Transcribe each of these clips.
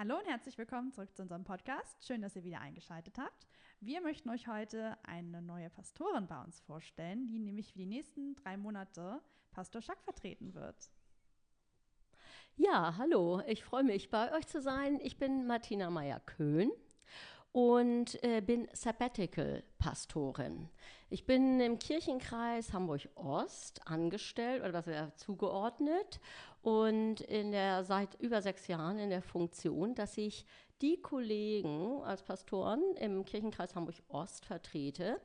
Hallo und herzlich willkommen zurück zu unserem Podcast. Schön, dass ihr wieder eingeschaltet habt. Wir möchten euch heute eine neue Pastorin bei uns vorstellen, die nämlich für die nächsten drei Monate Pastor Schack vertreten wird. Ja, hallo, ich freue mich, bei euch zu sein. Ich bin Martina Meyer-Köhn und äh, bin Sabbatical-Pastorin. Ich bin im Kirchenkreis Hamburg-Ost angestellt oder was wäre zugeordnet und in der, seit über sechs Jahren in der Funktion, dass ich die Kollegen als Pastoren im Kirchenkreis Hamburg-Ost vertrete,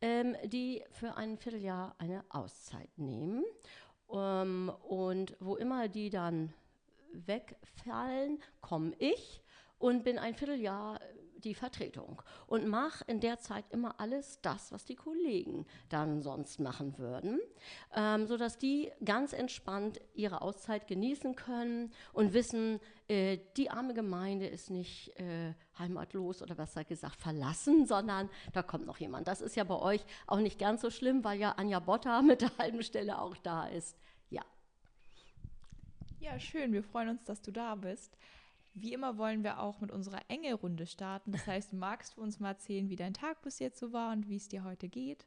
ähm, die für ein Vierteljahr eine Auszeit nehmen. Ähm, und wo immer die dann wegfallen, komme ich und bin ein Vierteljahr die Vertretung und mache in der Zeit immer alles das, was die Kollegen dann sonst machen würden, ähm, sodass die ganz entspannt ihre Auszeit genießen können und wissen, äh, die arme Gemeinde ist nicht äh, heimatlos oder besser gesagt verlassen, sondern da kommt noch jemand. Das ist ja bei euch auch nicht ganz so schlimm, weil ja Anja Botta mit der halben Stelle auch da ist. Ja. Ja, schön. Wir freuen uns, dass du da bist. Wie immer wollen wir auch mit unserer Enge-Runde starten. Das heißt, magst du uns mal erzählen, wie dein Tag bis jetzt so war und wie es dir heute geht?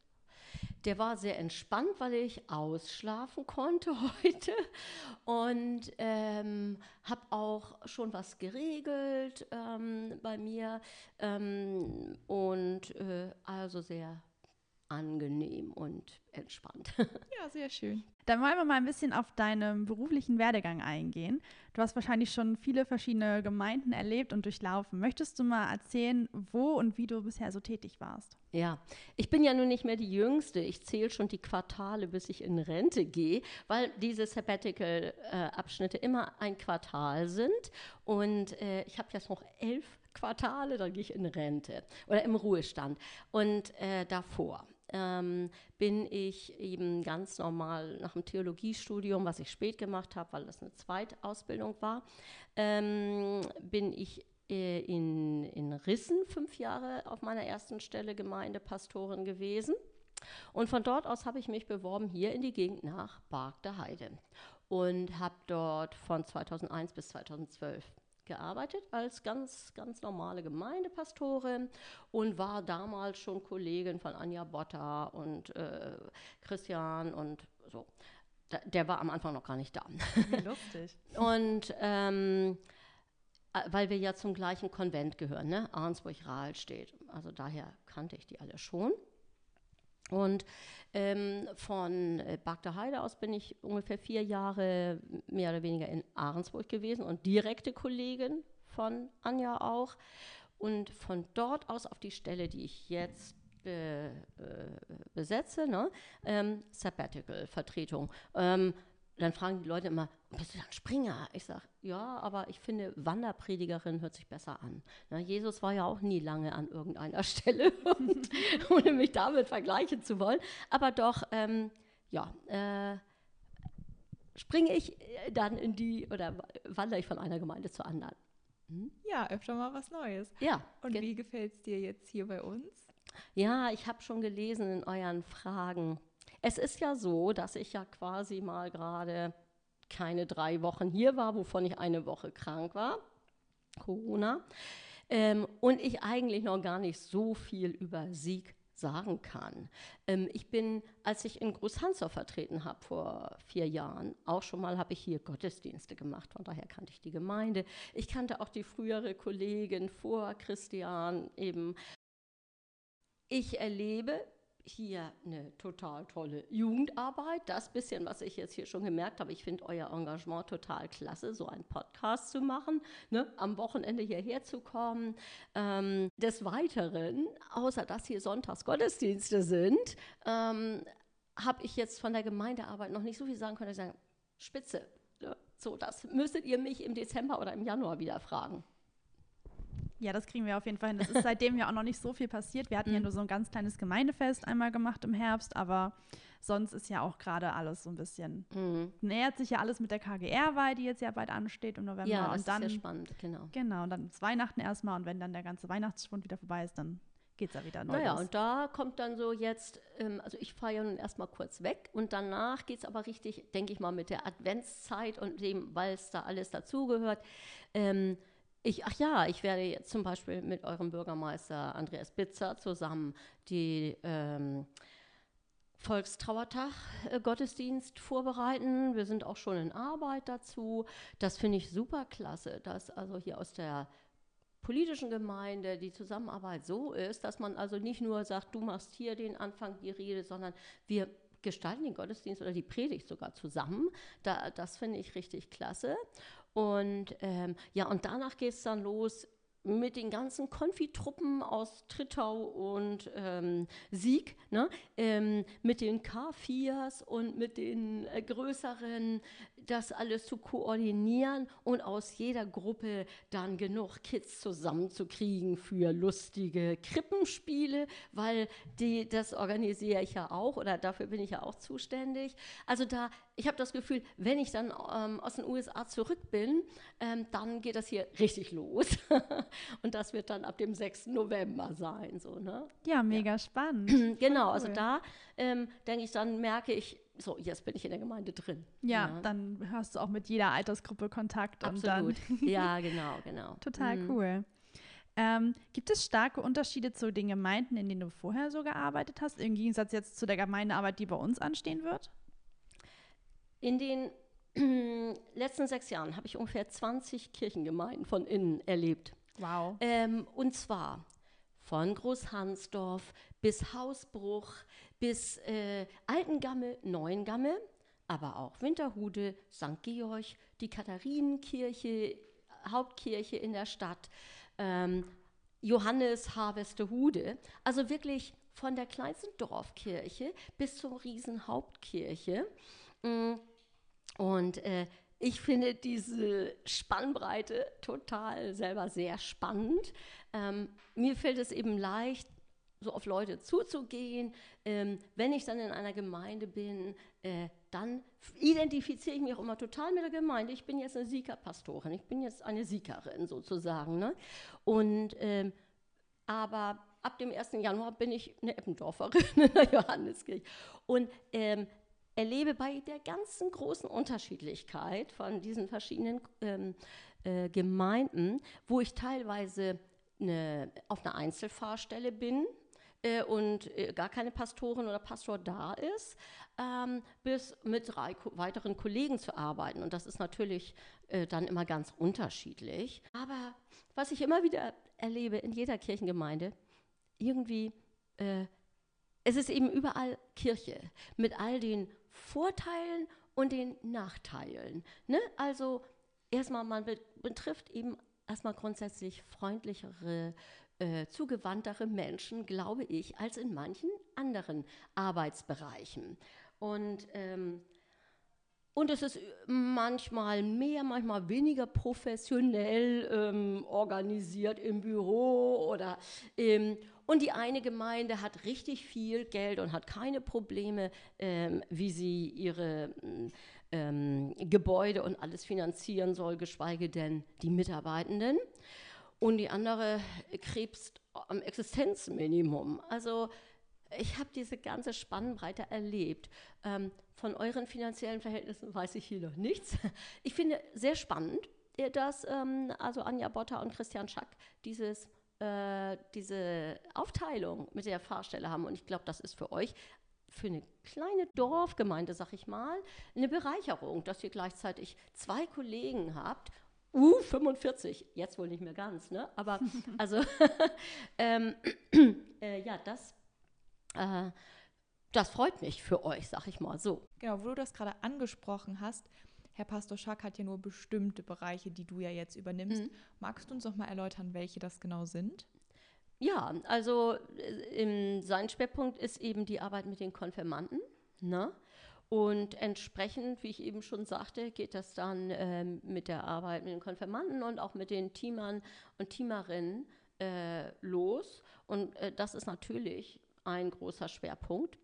Der war sehr entspannt, weil ich ausschlafen konnte heute und ähm, habe auch schon was geregelt ähm, bei mir ähm, und äh, also sehr angenehm und entspannt. Ja, sehr schön. Dann wollen wir mal ein bisschen auf deinen beruflichen Werdegang eingehen. Du hast wahrscheinlich schon viele verschiedene Gemeinden erlebt und durchlaufen. Möchtest du mal erzählen, wo und wie du bisher so tätig warst? Ja, ich bin ja nun nicht mehr die Jüngste. Ich zähle schon die Quartale, bis ich in Rente gehe, weil diese Sabbatical-Abschnitte immer ein Quartal sind. Und äh, ich habe jetzt noch elf Quartale, dann gehe ich in Rente oder im Ruhestand. Und äh, davor ähm, bin ich eben ganz normal nach dem Theologiestudium, was ich spät gemacht habe, weil das eine Zweitausbildung war, ähm, bin ich äh, in, in Rissen fünf Jahre auf meiner ersten Stelle Gemeindepastorin gewesen. Und von dort aus habe ich mich beworben hier in die Gegend nach Bark der Heide und habe dort von 2001 bis 2012 gearbeitet als ganz, ganz normale Gemeindepastorin und war damals schon Kollegin von Anja Botta und äh, Christian und so. Da, der war am Anfang noch gar nicht da. Wie lustig. und ähm, äh, weil wir ja zum gleichen Konvent gehören, ne? Arnsburg-Rahlstedt. Also daher kannte ich die alle schon. Und ähm, von äh, Bagda Heide aus bin ich ungefähr vier Jahre mehr oder weniger in Ahrensburg gewesen und direkte Kollegin von Anja auch. Und von dort aus auf die Stelle, die ich jetzt äh, besetze, ne? ähm, Sabbatical-Vertretung. Ähm, dann fragen die Leute immer, bist du dann Springer? Ich sage, ja, aber ich finde, Wanderpredigerin hört sich besser an. Na, Jesus war ja auch nie lange an irgendeiner Stelle, ohne mich damit vergleichen zu wollen. Aber doch, ähm, ja, äh, springe ich dann in die, oder wandere ich von einer Gemeinde zur anderen. Hm? Ja, öfter mal was Neues. Ja. Und wie gefällt es dir jetzt hier bei uns? Ja, ich habe schon gelesen in euren Fragen, es ist ja so, dass ich ja quasi mal gerade keine drei Wochen hier war, wovon ich eine Woche krank war, Corona, ähm, und ich eigentlich noch gar nicht so viel über Sieg sagen kann. Ähm, ich bin, als ich in Großhanzau vertreten habe vor vier Jahren, auch schon mal habe ich hier Gottesdienste gemacht, von daher kannte ich die Gemeinde. Ich kannte auch die frühere Kollegin vor Christian eben. Ich erlebe hier eine total tolle Jugendarbeit. Das bisschen, was ich jetzt hier schon gemerkt habe, ich finde euer Engagement total klasse, so einen Podcast zu machen, ne? am Wochenende hierher zu kommen. Ähm, des Weiteren, außer dass hier Sonntagsgottesdienste sind, ähm, habe ich jetzt von der Gemeindearbeit noch nicht so viel sagen können. Ich sagen, Spitze. Ne? So, das müsstet ihr mich im Dezember oder im Januar wieder fragen. Ja, das kriegen wir auf jeden Fall hin. Das ist seitdem ja auch noch nicht so viel passiert. Wir hatten mhm. ja nur so ein ganz kleines Gemeindefest einmal gemacht im Herbst, aber sonst ist ja auch gerade alles so ein bisschen, mhm. nähert sich ja alles mit der KGR-Wahl, die jetzt ja bald ansteht im November. Ja, das und dann, ist sehr spannend, genau. Genau, und dann ist Weihnachten erstmal und wenn dann der ganze Weihnachtsschwund wieder vorbei ist, dann geht es ja wieder neu Naja, los. und da kommt dann so jetzt, ähm, also ich fahre ja nun erstmal kurz weg und danach geht es aber richtig, denke ich mal, mit der Adventszeit und dem, weil es da alles dazugehört, ähm, Ich, ach ja, ich werde jetzt zum Beispiel mit eurem Bürgermeister Andreas Bitzer zusammen die ähm, Volkstrauertag äh, Gottesdienst vorbereiten. Wir sind auch schon in Arbeit dazu. Das finde ich super klasse, dass also hier aus der politischen Gemeinde die Zusammenarbeit so ist, dass man also nicht nur sagt, du machst hier den Anfang, die Rede, sondern wir gestalten den Gottesdienst oder die Predigt sogar zusammen. Da, das finde ich richtig klasse. Und ähm, ja, und danach geht es dann los mit den ganzen Konfitruppen aus Trittau und ähm, Sieg, ne? ähm, mit den K4s und mit den äh, größeren das alles zu koordinieren und aus jeder Gruppe dann genug Kids zusammenzukriegen für lustige Krippenspiele, weil die, das organisiere ich ja auch oder dafür bin ich ja auch zuständig. Also da, ich habe das Gefühl, wenn ich dann ähm, aus den USA zurück bin, ähm, dann geht das hier richtig los. und das wird dann ab dem 6. November sein. So, ne? Ja, mega ja. spannend. genau, also cool. also da ähm, denke ich, dann merke ich, so, jetzt bin ich in der Gemeinde drin. Ja, ja, dann hast du auch mit jeder Altersgruppe Kontakt. Absolut. ja, genau, genau. Total mhm. cool. Ähm, gibt es starke Unterschiede zu den Gemeinden, in denen du vorher so gearbeitet hast, im Gegensatz jetzt zu der Gemeindearbeit, die bei uns anstehen wird? In den letzten sechs Jahren habe ich ungefähr 20 Kirchengemeinden von innen erlebt. Wow. Ähm, und zwar von Großhansdorf bis Hausbruch, bis äh, Altengamme, Neuengamme, aber auch Winterhude, St. Georg, die Katharinenkirche, Hauptkirche in der Stadt, ähm, Johannes Harvestehude. Also wirklich von der kleinsten Dorfkirche bis zur Riesenhauptkirche. Mm, und äh, ich finde diese Spannbreite total selber sehr spannend. Ähm, mir fällt es eben leicht, so auf Leute zuzugehen. Ähm, wenn ich dann in einer Gemeinde bin, äh, dann identifiziere ich mich auch immer total mit der Gemeinde. Ich bin jetzt eine Siegerpastorin, ich bin jetzt eine Siegerin sozusagen. Ne? Und, ähm, aber ab dem 1. Januar bin ich eine Eppendorferin in der Johanneskirche. Und ähm, erlebe bei der ganzen großen Unterschiedlichkeit von diesen verschiedenen ähm, äh, Gemeinden, wo ich teilweise eine, auf einer Einzelfahrstelle bin, äh, und äh, gar keine Pastorin oder Pastor da ist, ähm, bis mit drei ko weiteren Kollegen zu arbeiten. Und das ist natürlich äh, dann immer ganz unterschiedlich. Aber was ich immer wieder erlebe in jeder Kirchengemeinde, irgendwie, äh, es ist eben überall Kirche mit all den Vorteilen und den Nachteilen. Ne? Also erstmal, man betrifft eben erstmal grundsätzlich freundlichere, äh, zugewandtere Menschen, glaube ich, als in manchen anderen Arbeitsbereichen. Und, ähm, und es ist manchmal mehr, manchmal weniger professionell ähm, organisiert im Büro oder ähm, und die eine Gemeinde hat richtig viel Geld und hat keine Probleme, ähm, wie sie ihre ähm, Gebäude und alles finanzieren soll, geschweige denn die Mitarbeitenden und die andere krebst am Existenzminimum. Also ich habe diese ganze Spannbreite erlebt. Ähm, von euren finanziellen Verhältnissen weiß ich hier noch nichts. Ich finde sehr spannend, dass ähm, also Anja Botter und Christian Schack dieses, äh, diese Aufteilung mit der Fahrstelle haben. Und ich glaube, das ist für euch für eine kleine Dorfgemeinde, sag ich mal, eine Bereicherung, dass ihr gleichzeitig zwei Kollegen habt uh, 45, jetzt wohl nicht mehr ganz, ne? Aber also, ähm, äh, ja, das, äh, das freut mich für euch, sag ich mal so. Genau, wo du das gerade angesprochen hast, Herr Pastor Schack hat ja nur bestimmte Bereiche, die du ja jetzt übernimmst. Mhm. Magst du uns noch mal erläutern, welche das genau sind? Ja, also äh, sein Schwerpunkt ist eben die Arbeit mit den Konfirmanden. Ne? Und entsprechend, wie ich eben schon sagte, geht das dann ähm, mit der Arbeit mit den Konfirmanden und auch mit den Teamern und Teamerinnen äh, los. Und äh, das ist natürlich ein großer Schwerpunkt.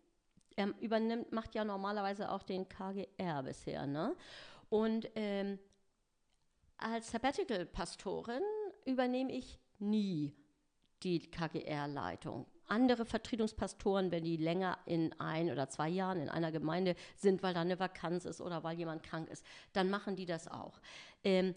Er übernimmt, macht ja normalerweise auch den KGR bisher. Ne? Und ähm, als Sabbatical-Pastorin übernehme ich nie die KGR-Leitung andere Vertretungspastoren, wenn die länger in ein oder zwei Jahren in einer Gemeinde sind, weil da eine Vakanz ist oder weil jemand krank ist, dann machen die das auch. Ähm,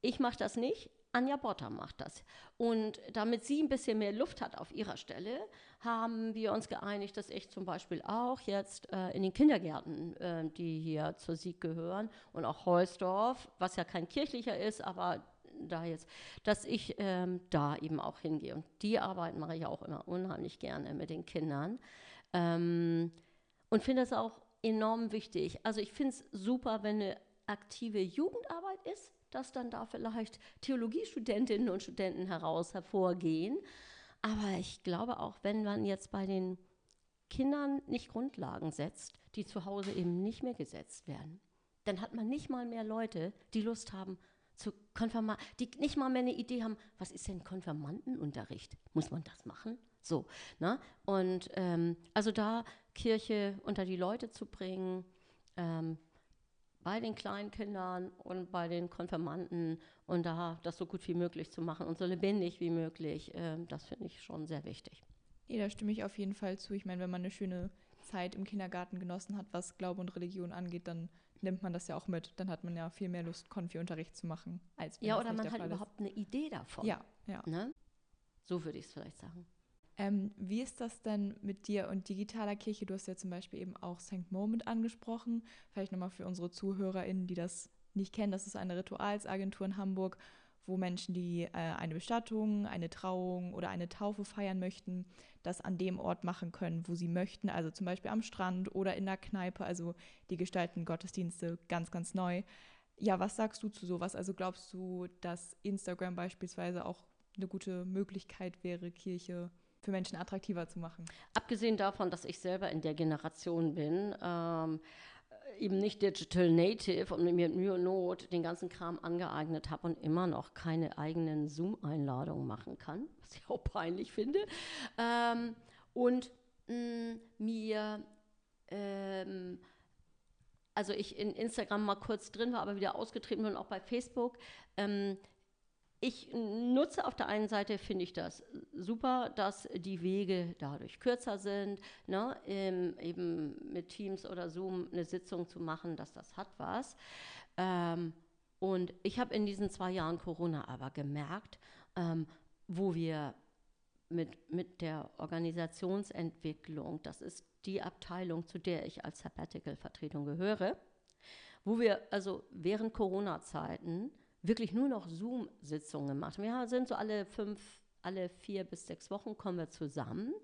ich mache das nicht. Anja Botter macht das. Und damit sie ein bisschen mehr Luft hat auf ihrer Stelle, haben wir uns geeinigt, dass ich zum Beispiel auch jetzt äh, in den Kindergärten, äh, die hier zur Sieg gehören, und auch Heusdorf, was ja kein kirchlicher ist, aber da jetzt, dass ich ähm, da eben auch hingehe. Und die Arbeit mache ich auch immer unheimlich gerne mit den Kindern. Ähm, und finde das auch enorm wichtig. Also ich finde es super, wenn eine aktive Jugendarbeit ist, dass dann da vielleicht Theologiestudentinnen und Studenten heraus hervorgehen. Aber ich glaube auch, wenn man jetzt bei den Kindern nicht Grundlagen setzt, die zu Hause eben nicht mehr gesetzt werden, dann hat man nicht mal mehr Leute, die Lust haben zu Konfirmanden, die nicht mal mehr eine Idee haben, was ist denn Konfirmandenunterricht? Muss man das machen? So, ne? Und ähm, also da Kirche unter die Leute zu bringen, ähm, bei den Kleinkindern und bei den Konfirmanden und da das so gut wie möglich zu machen und so lebendig wie möglich, äh, das finde ich schon sehr wichtig. Nee, da stimme ich auf jeden Fall zu. Ich meine, wenn man eine schöne Zeit im Kindergarten genossen hat, was Glaube und Religion angeht, dann nimmt man das ja auch mit. Dann hat man ja viel mehr Lust, Konfi-Unterricht zu machen, als Ja, oder man hat überhaupt eine Idee davon. Ja, ja. Ne? So würde ich es vielleicht sagen. Ähm, wie ist das denn mit dir und digitaler Kirche? Du hast ja zum Beispiel eben auch St. Moment angesprochen. Vielleicht nochmal für unsere ZuhörerInnen, die das nicht kennen. Das ist eine Ritualsagentur in Hamburg, wo Menschen, die äh, eine Bestattung, eine Trauung oder eine Taufe feiern möchten, das an dem Ort machen können, wo sie möchten. Also zum Beispiel am Strand oder in der Kneipe. Also die gestalten Gottesdienste ganz, ganz neu. Ja, was sagst du zu sowas? Also glaubst du, dass Instagram beispielsweise auch eine gute Möglichkeit wäre, Kirche für Menschen attraktiver zu machen. Abgesehen davon, dass ich selber in der Generation bin, ähm, eben nicht Digital Native und mir Mühe und Not den ganzen Kram angeeignet habe und immer noch keine eigenen Zoom-Einladungen machen kann, was ich auch peinlich finde. Ähm, und mh, mm, mir ähm, also ich in Instagram mal kurz drin war, aber wieder ausgetreten bin und auch bei Facebook, ähm, ich nutze auf der einen Seite, finde ich das super, dass die Wege dadurch kürzer sind, ne? ähm, eben mit Teams oder Zoom eine Sitzung zu machen, dass das hat was. Ähm, und ich habe in diesen zwei Jahren Corona aber gemerkt, ähm, wo wir mit, mit der Organisationsentwicklung, das ist die Abteilung, zu der ich als Sabbatical-Vertretung gehöre, wo wir also während Corona-Zeiten wirklich nur noch Zoom-Sitzungen gemacht. Wir sind so alle fünf, alle vier bis sechs Wochen kommen wir zusammen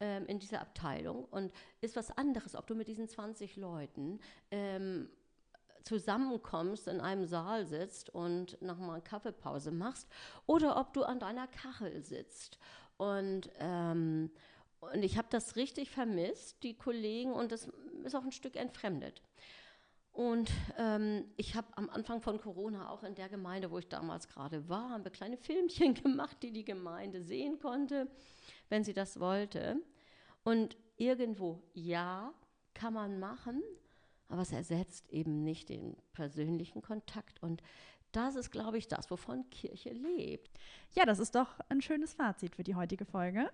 ähm, in dieser Abteilung und ist was anderes, ob du mit diesen 20 Leuten ähm, zusammenkommst, in einem Saal sitzt und nochmal Kaffeepause machst oder ob du an deiner Kachel sitzt. Und, ähm, und ich habe das richtig vermisst, die Kollegen, und das ist auch ein Stück entfremdet. Und ähm, ich habe am Anfang von Corona auch in der Gemeinde, wo ich damals gerade war, haben wir kleine Filmchen gemacht, die die Gemeinde sehen konnte, wenn sie das wollte. Und irgendwo, ja, kann man machen, aber es ersetzt eben nicht den persönlichen Kontakt. Und das ist, glaube ich, das, wovon Kirche lebt. Ja, das ist doch ein schönes Fazit für die heutige Folge.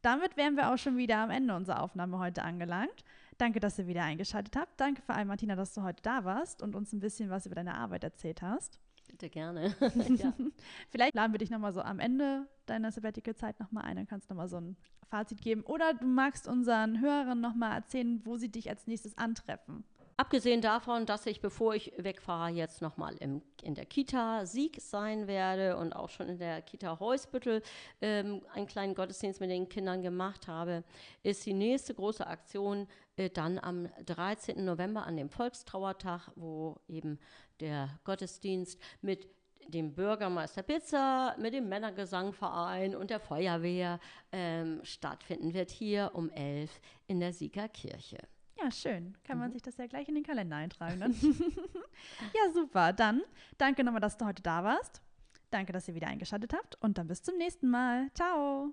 Damit wären wir auch schon wieder am Ende unserer Aufnahme heute angelangt. Danke, dass ihr wieder eingeschaltet habt. Danke vor allem, Martina, dass du heute da warst und uns ein bisschen was über deine Arbeit erzählt hast. Bitte gerne. ja. Vielleicht laden wir dich nochmal so am Ende deiner Sabbatical-Zeit nochmal ein, dann kannst du nochmal so ein Fazit geben. Oder du magst unseren Hörern nochmal erzählen, wo sie dich als nächstes antreffen. Abgesehen davon, dass ich, bevor ich wegfahre, jetzt nochmal in der Kita Sieg sein werde und auch schon in der Kita Heusbüttel ähm, einen kleinen Gottesdienst mit den Kindern gemacht habe, ist die nächste große Aktion äh, dann am 13. November an dem Volkstrauertag, wo eben der Gottesdienst mit dem Bürgermeister Pizza, mit dem Männergesangverein und der Feuerwehr ähm, stattfinden wird, hier um 11 in der Siegerkirche. Ja, schön. Kann man mhm. sich das ja gleich in den Kalender eintragen dann. ja, super. Dann danke nochmal, dass du heute da warst. Danke, dass ihr wieder eingeschaltet habt und dann bis zum nächsten Mal. Ciao.